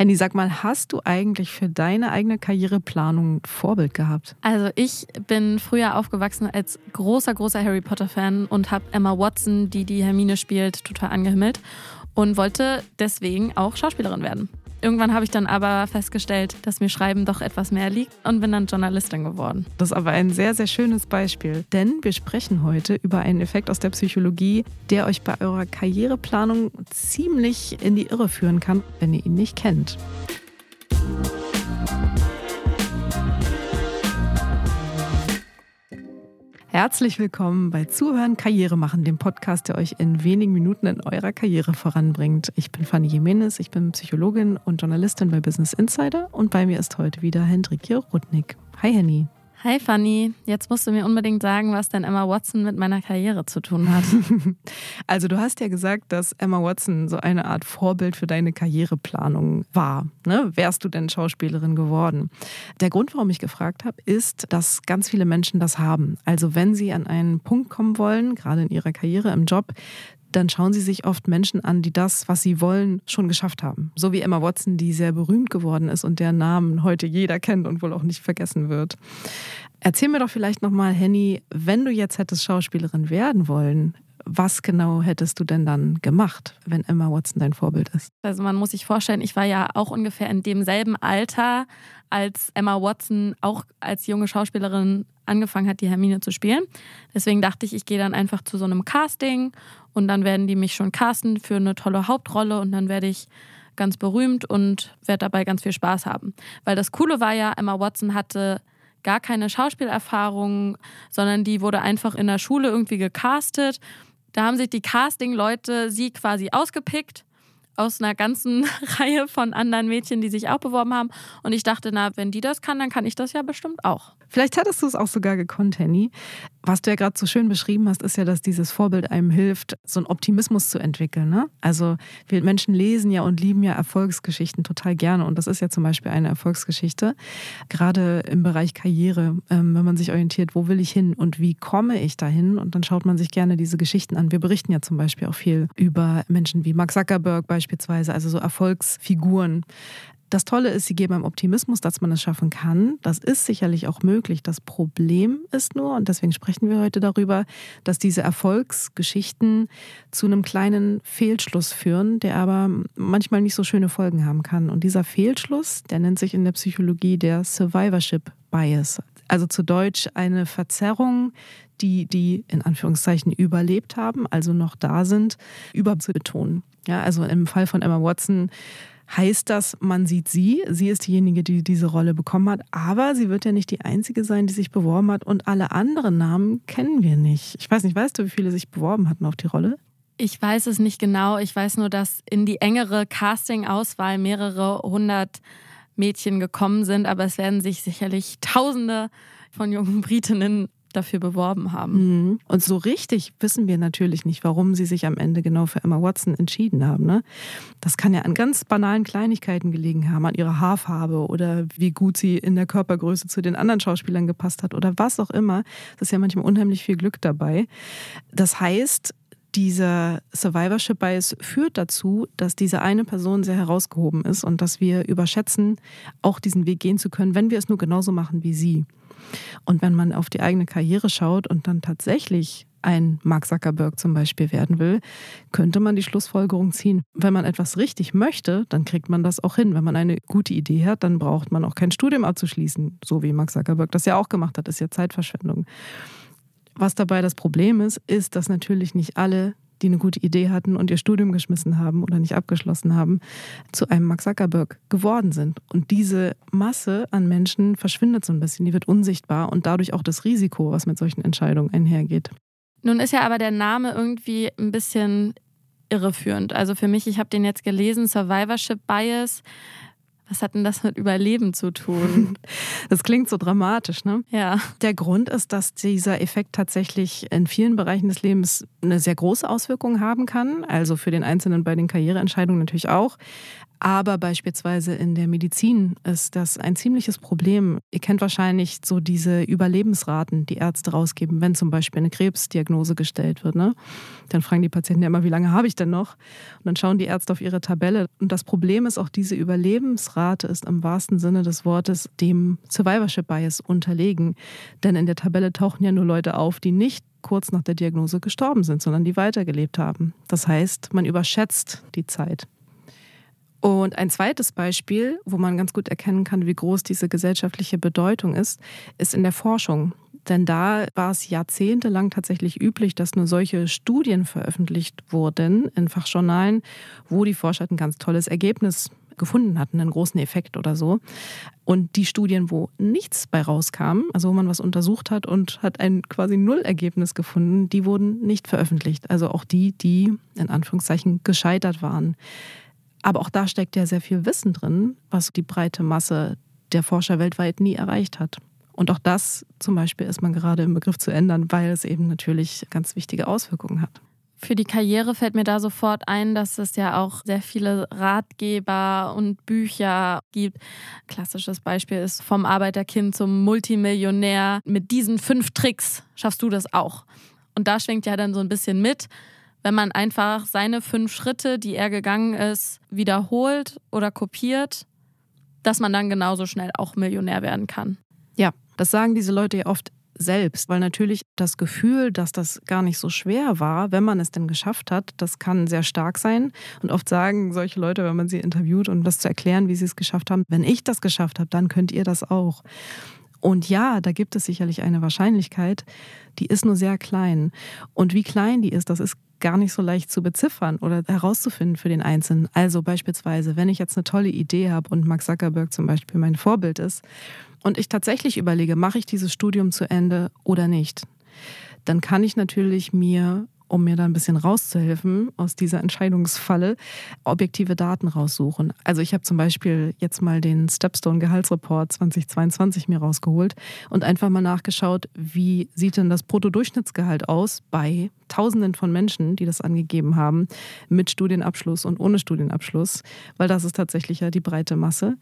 Henny, sag mal, hast du eigentlich für deine eigene Karriereplanung Vorbild gehabt? Also ich bin früher aufgewachsen als großer, großer Harry Potter-Fan und habe Emma Watson, die die Hermine spielt, total angehimmelt und wollte deswegen auch Schauspielerin werden. Irgendwann habe ich dann aber festgestellt, dass mir Schreiben doch etwas mehr liegt und bin dann Journalistin geworden. Das ist aber ein sehr, sehr schönes Beispiel, denn wir sprechen heute über einen Effekt aus der Psychologie, der euch bei eurer Karriereplanung ziemlich in die Irre führen kann, wenn ihr ihn nicht kennt. Herzlich willkommen bei Zuhören Karriere machen, dem Podcast, der euch in wenigen Minuten in eurer Karriere voranbringt. Ich bin Fanny Jimenez, ich bin Psychologin und Journalistin bei Business Insider und bei mir ist heute wieder Hendrik Rudnick. Hi Henny. Hi Fanny, jetzt musst du mir unbedingt sagen, was denn Emma Watson mit meiner Karriere zu tun hat. Also du hast ja gesagt, dass Emma Watson so eine Art Vorbild für deine Karriereplanung war. Ne? Wärst du denn Schauspielerin geworden? Der Grund, warum ich gefragt habe, ist, dass ganz viele Menschen das haben. Also wenn sie an einen Punkt kommen wollen, gerade in ihrer Karriere im Job, dann schauen sie sich oft Menschen an, die das, was sie wollen, schon geschafft haben. So wie Emma Watson, die sehr berühmt geworden ist und deren Namen heute jeder kennt und wohl auch nicht vergessen wird. Erzähl mir doch vielleicht nochmal, Henny, wenn du jetzt hättest Schauspielerin werden wollen, was genau hättest du denn dann gemacht, wenn Emma Watson dein Vorbild ist? Also man muss sich vorstellen, ich war ja auch ungefähr in demselben Alter, als Emma Watson auch als junge Schauspielerin angefangen hat, die Hermine zu spielen. Deswegen dachte ich, ich gehe dann einfach zu so einem Casting und dann werden die mich schon casten für eine tolle Hauptrolle und dann werde ich ganz berühmt und werde dabei ganz viel Spaß haben. Weil das Coole war ja, Emma Watson hatte gar keine Schauspielerfahrung, sondern die wurde einfach in der Schule irgendwie gecastet. Da haben sich die Casting-Leute sie quasi ausgepickt aus einer ganzen Reihe von anderen Mädchen, die sich auch beworben haben. Und ich dachte, na, wenn die das kann, dann kann ich das ja bestimmt auch. Vielleicht hattest du es auch sogar gekonnt, Henny. Was du ja gerade so schön beschrieben hast, ist ja, dass dieses Vorbild einem hilft, so einen Optimismus zu entwickeln. Ne? Also wir Menschen lesen ja und lieben ja Erfolgsgeschichten total gerne. Und das ist ja zum Beispiel eine Erfolgsgeschichte. Gerade im Bereich Karriere, ähm, wenn man sich orientiert, wo will ich hin und wie komme ich dahin? Und dann schaut man sich gerne diese Geschichten an. Wir berichten ja zum Beispiel auch viel über Menschen wie Mark Zuckerberg beispielsweise, also so Erfolgsfiguren. Das Tolle ist, sie geben einem Optimismus, dass man es schaffen kann. Das ist sicherlich auch möglich. Das Problem ist nur, und deswegen sprechen wir heute darüber, dass diese Erfolgsgeschichten zu einem kleinen Fehlschluss führen, der aber manchmal nicht so schöne Folgen haben kann. Und dieser Fehlschluss, der nennt sich in der Psychologie der Survivorship Bias. Also zu Deutsch eine Verzerrung, die, die in Anführungszeichen überlebt haben, also noch da sind, überzubetonen. Ja, also im Fall von Emma Watson heißt das, man sieht sie. Sie ist diejenige, die diese Rolle bekommen hat. Aber sie wird ja nicht die einzige sein, die sich beworben hat. Und alle anderen Namen kennen wir nicht. Ich weiß nicht, weißt du, wie viele sich beworben hatten auf die Rolle? Ich weiß es nicht genau. Ich weiß nur, dass in die engere Casting-Auswahl mehrere hundert Mädchen gekommen sind. Aber es werden sich sicherlich Tausende von jungen Britinnen dafür beworben haben. Mhm. Und so richtig wissen wir natürlich nicht, warum sie sich am Ende genau für Emma Watson entschieden haben. Ne? Das kann ja an ganz banalen Kleinigkeiten gelegen haben, an ihrer Haarfarbe oder wie gut sie in der Körpergröße zu den anderen Schauspielern gepasst hat oder was auch immer. Das ist ja manchmal unheimlich viel Glück dabei. Das heißt, dieser Survivorship Bias führt dazu, dass diese eine Person sehr herausgehoben ist und dass wir überschätzen, auch diesen Weg gehen zu können, wenn wir es nur genauso machen wie sie. Und wenn man auf die eigene Karriere schaut und dann tatsächlich ein Mark Zuckerberg zum Beispiel werden will, könnte man die Schlussfolgerung ziehen, wenn man etwas richtig möchte, dann kriegt man das auch hin. Wenn man eine gute Idee hat, dann braucht man auch kein Studium abzuschließen, so wie Mark Zuckerberg das ja auch gemacht hat. Das ist ja Zeitverschwendung. Was dabei das Problem ist, ist, dass natürlich nicht alle die eine gute Idee hatten und ihr Studium geschmissen haben oder nicht abgeschlossen haben, zu einem Mark Zuckerberg geworden sind. Und diese Masse an Menschen verschwindet so ein bisschen, die wird unsichtbar und dadurch auch das Risiko, was mit solchen Entscheidungen einhergeht. Nun ist ja aber der Name irgendwie ein bisschen irreführend. Also für mich, ich habe den jetzt gelesen, Survivorship Bias. Was hat denn das mit Überleben zu tun? Das klingt so dramatisch, ne? Ja. Der Grund ist, dass dieser Effekt tatsächlich in vielen Bereichen des Lebens eine sehr große Auswirkung haben kann. Also für den Einzelnen bei den Karriereentscheidungen natürlich auch. Aber beispielsweise in der Medizin ist das ein ziemliches Problem. Ihr kennt wahrscheinlich so diese Überlebensraten, die Ärzte rausgeben, wenn zum Beispiel eine Krebsdiagnose gestellt wird. Ne? Dann fragen die Patienten ja immer, wie lange habe ich denn noch? Und dann schauen die Ärzte auf ihre Tabelle. Und das Problem ist auch, diese Überlebensrate ist im wahrsten Sinne des Wortes dem Survivorship Bias unterlegen. Denn in der Tabelle tauchen ja nur Leute auf, die nicht kurz nach der Diagnose gestorben sind, sondern die weitergelebt haben. Das heißt, man überschätzt die Zeit. Und ein zweites Beispiel, wo man ganz gut erkennen kann, wie groß diese gesellschaftliche Bedeutung ist, ist in der Forschung. Denn da war es jahrzehntelang tatsächlich üblich, dass nur solche Studien veröffentlicht wurden in Fachjournalen, wo die Forscher ein ganz tolles Ergebnis gefunden hatten, einen großen Effekt oder so. Und die Studien, wo nichts bei rauskam, also wo man was untersucht hat und hat ein quasi Nullergebnis gefunden, die wurden nicht veröffentlicht. Also auch die, die in Anführungszeichen gescheitert waren. Aber auch da steckt ja sehr viel Wissen drin, was die breite Masse der Forscher weltweit nie erreicht hat. Und auch das zum Beispiel ist man gerade im Begriff zu ändern, weil es eben natürlich ganz wichtige Auswirkungen hat. Für die Karriere fällt mir da sofort ein, dass es ja auch sehr viele Ratgeber und Bücher gibt. Klassisches Beispiel ist vom Arbeiterkind zum Multimillionär. Mit diesen fünf Tricks schaffst du das auch. Und da schwingt ja dann so ein bisschen mit, wenn man einfach seine fünf Schritte, die er gegangen ist, wiederholt oder kopiert, dass man dann genauso schnell auch Millionär werden kann. Ja, das sagen diese Leute ja oft selbst, weil natürlich das Gefühl, dass das gar nicht so schwer war, wenn man es denn geschafft hat, das kann sehr stark sein. Und oft sagen solche Leute, wenn man sie interviewt, um das zu erklären, wie sie es geschafft haben, wenn ich das geschafft habe, dann könnt ihr das auch. Und ja, da gibt es sicherlich eine Wahrscheinlichkeit, die ist nur sehr klein. Und wie klein die ist, das ist gar nicht so leicht zu beziffern oder herauszufinden für den Einzelnen. Also beispielsweise, wenn ich jetzt eine tolle Idee habe und Mark Zuckerberg zum Beispiel mein Vorbild ist und ich tatsächlich überlege, mache ich dieses Studium zu Ende oder nicht, dann kann ich natürlich mir um mir da ein bisschen rauszuhelfen aus dieser Entscheidungsfalle, objektive Daten raussuchen. Also ich habe zum Beispiel jetzt mal den Stepstone Gehaltsreport 2022 mir rausgeholt und einfach mal nachgeschaut, wie sieht denn das Bruttodurchschnittsgehalt aus bei Tausenden von Menschen, die das angegeben haben, mit Studienabschluss und ohne Studienabschluss, weil das ist tatsächlich ja die breite Masse.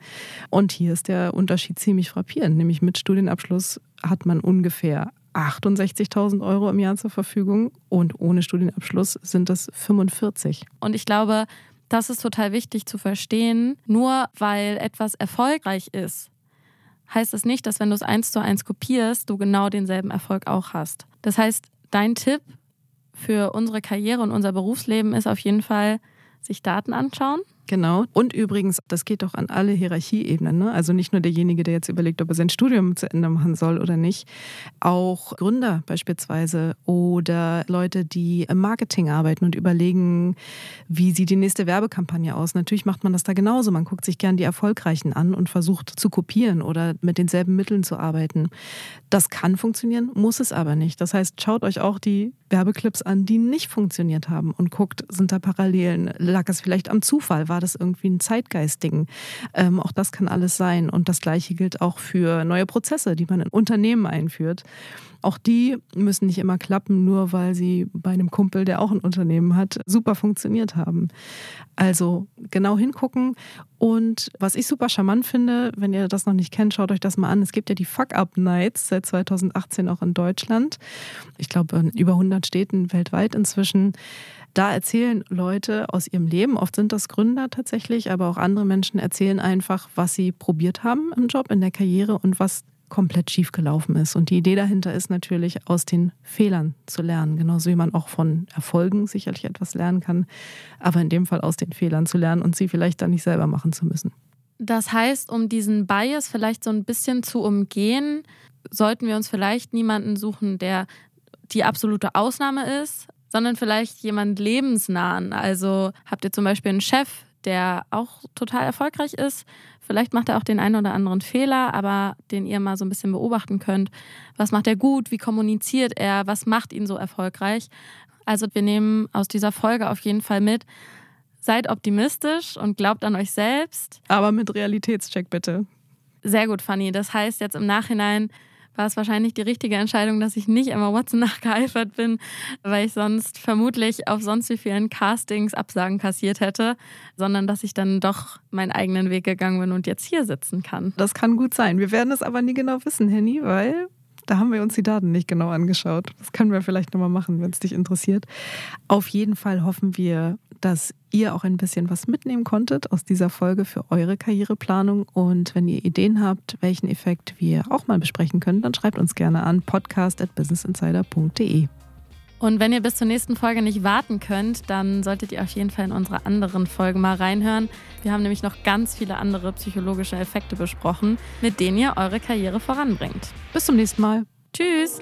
Und hier ist der Unterschied ziemlich frappierend, nämlich mit Studienabschluss hat man ungefähr 68.000 Euro im Jahr zur Verfügung und ohne Studienabschluss sind das 45. Und ich glaube, das ist total wichtig zu verstehen. Nur weil etwas erfolgreich ist, heißt es das nicht, dass wenn du es eins zu eins kopierst, du genau denselben Erfolg auch hast. Das heißt, dein Tipp für unsere Karriere und unser Berufsleben ist auf jeden Fall, sich Daten anschauen, Genau. Und übrigens, das geht doch an alle Hierarchieebenen. Ne? Also nicht nur derjenige, der jetzt überlegt, ob er sein Studium zu Ende machen soll oder nicht. Auch Gründer beispielsweise oder Leute, die im Marketing arbeiten und überlegen, wie sieht die nächste Werbekampagne aus. Natürlich macht man das da genauso. Man guckt sich gern die Erfolgreichen an und versucht zu kopieren oder mit denselben Mitteln zu arbeiten. Das kann funktionieren, muss es aber nicht. Das heißt, schaut euch auch die Werbeclips an, die nicht funktioniert haben und guckt, sind da Parallelen? Lag es vielleicht am Zufall? War das irgendwie ein Zeitgeistding? Ähm, auch das kann alles sein. Und das Gleiche gilt auch für neue Prozesse, die man in Unternehmen einführt. Auch die müssen nicht immer klappen, nur weil sie bei einem Kumpel, der auch ein Unternehmen hat, super funktioniert haben. Also genau hingucken. Und was ich super charmant finde, wenn ihr das noch nicht kennt, schaut euch das mal an. Es gibt ja die Fuck-Up-Nights seit 2018 auch in Deutschland. Ich glaube, in über 100 Städten weltweit inzwischen. Da erzählen Leute aus ihrem Leben, oft sind das Gründer tatsächlich, aber auch andere Menschen erzählen einfach, was sie probiert haben im Job, in der Karriere und was komplett schief gelaufen ist. Und die Idee dahinter ist natürlich, aus den Fehlern zu lernen, genauso wie man auch von Erfolgen sicherlich etwas lernen kann, aber in dem Fall aus den Fehlern zu lernen und sie vielleicht dann nicht selber machen zu müssen. Das heißt, um diesen Bias vielleicht so ein bisschen zu umgehen, sollten wir uns vielleicht niemanden suchen, der die absolute Ausnahme ist, sondern vielleicht jemand lebensnahen. Also habt ihr zum Beispiel einen Chef, der auch total erfolgreich ist. Vielleicht macht er auch den einen oder anderen Fehler, aber den ihr mal so ein bisschen beobachten könnt. Was macht er gut? Wie kommuniziert er? Was macht ihn so erfolgreich? Also wir nehmen aus dieser Folge auf jeden Fall mit, seid optimistisch und glaubt an euch selbst. Aber mit Realitätscheck bitte. Sehr gut, Fanny. Das heißt jetzt im Nachhinein, war es wahrscheinlich die richtige Entscheidung, dass ich nicht Emma Watson nachgeeifert bin, weil ich sonst vermutlich auf sonst wie vielen Castings Absagen kassiert hätte, sondern dass ich dann doch meinen eigenen Weg gegangen bin und jetzt hier sitzen kann. Das kann gut sein. Wir werden es aber nie genau wissen, Henny, weil da haben wir uns die Daten nicht genau angeschaut. Das können wir vielleicht nochmal machen, wenn es dich interessiert. Auf jeden Fall hoffen wir, dass ihr auch ein bisschen was mitnehmen konntet aus dieser Folge für eure Karriereplanung. Und wenn ihr Ideen habt, welchen Effekt wir auch mal besprechen können, dann schreibt uns gerne an podcast.businessinsider.de. Und wenn ihr bis zur nächsten Folge nicht warten könnt, dann solltet ihr auf jeden Fall in unsere anderen Folgen mal reinhören. Wir haben nämlich noch ganz viele andere psychologische Effekte besprochen, mit denen ihr eure Karriere voranbringt. Bis zum nächsten Mal. Tschüss!